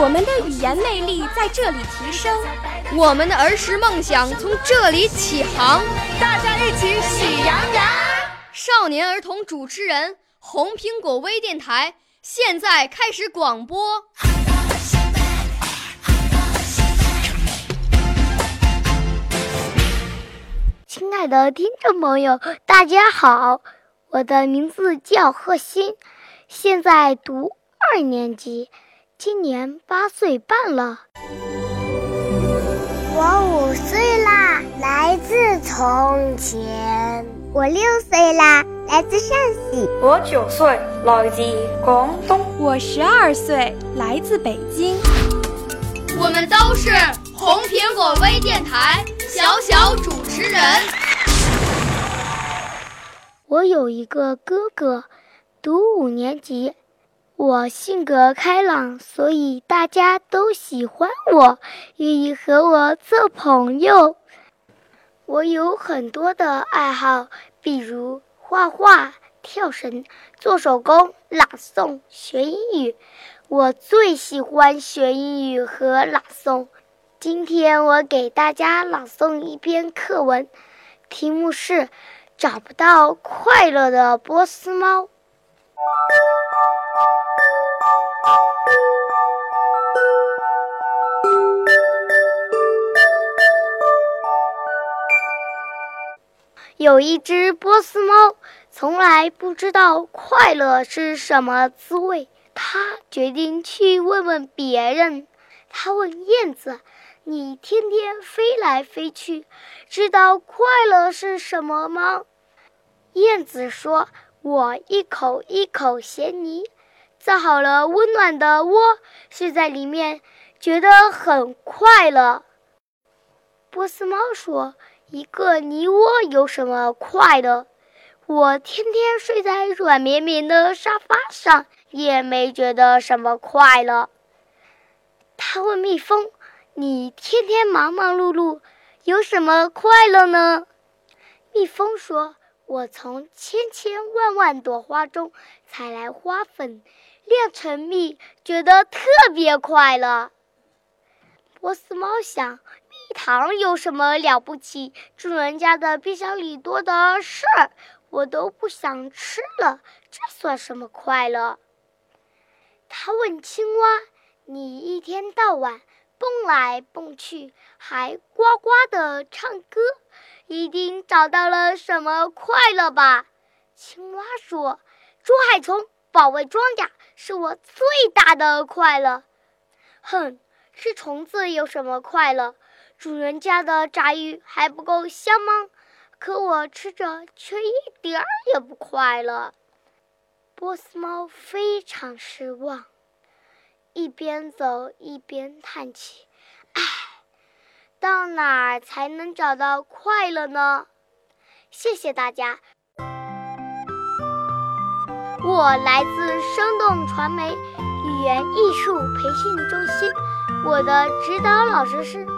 我们的语言魅力在这里提升，我们的儿时梦想从这里起航。大家一起喜羊羊。少年儿童主持人，红苹果微电台现在开始广播。亲爱的听众朋友，大家好，我的名字叫贺鑫，现在读二年级。今年八岁半了，我五岁啦，来自从前；我六岁啦，来自陕西；我九岁，来自广东；我十二岁，来自北京。我们都是红苹果微电台小小主持人。我有一个哥哥，读五年级。我性格开朗，所以大家都喜欢我，愿意和我做朋友。我有很多的爱好，比如画画、跳绳、做手工、朗诵、学英语。我最喜欢学英语和朗诵。今天我给大家朗诵一篇课文，题目是《找不到快乐的波斯猫》。有一只波斯猫，从来不知道快乐是什么滋味。它决定去问问别人。它问燕子：“你天天飞来飞去，知道快乐是什么吗？”燕子说：“我一口一口衔泥，造好了温暖的窝，睡在里面，觉得很快乐。”波斯猫说。一个泥窝有什么快乐？我天天睡在软绵绵的沙发上，也没觉得什么快乐。他问蜜蜂：“你天天忙忙碌碌，有什么快乐呢？”蜜蜂说：“我从千千万万朵花中采来花粉，酿成蜜，觉得特别快乐。”波斯猫想。糖有什么了不起？主人家的冰箱里多的是，我都不想吃了，这算什么快乐？他问青蛙：“你一天到晚蹦来蹦去，还呱呱的唱歌，一定找到了什么快乐吧？”青蛙说：“捉害虫、保卫庄稼是我最大的快乐。”哼，吃虫子有什么快乐？主人家的炸鱼还不够香吗？可我吃着却一点儿也不快乐。波斯猫非常失望，一边走一边叹气：“唉，到哪儿才能找到快乐呢？”谢谢大家。我来自生动传媒语言艺术培训中心，我的指导老师是。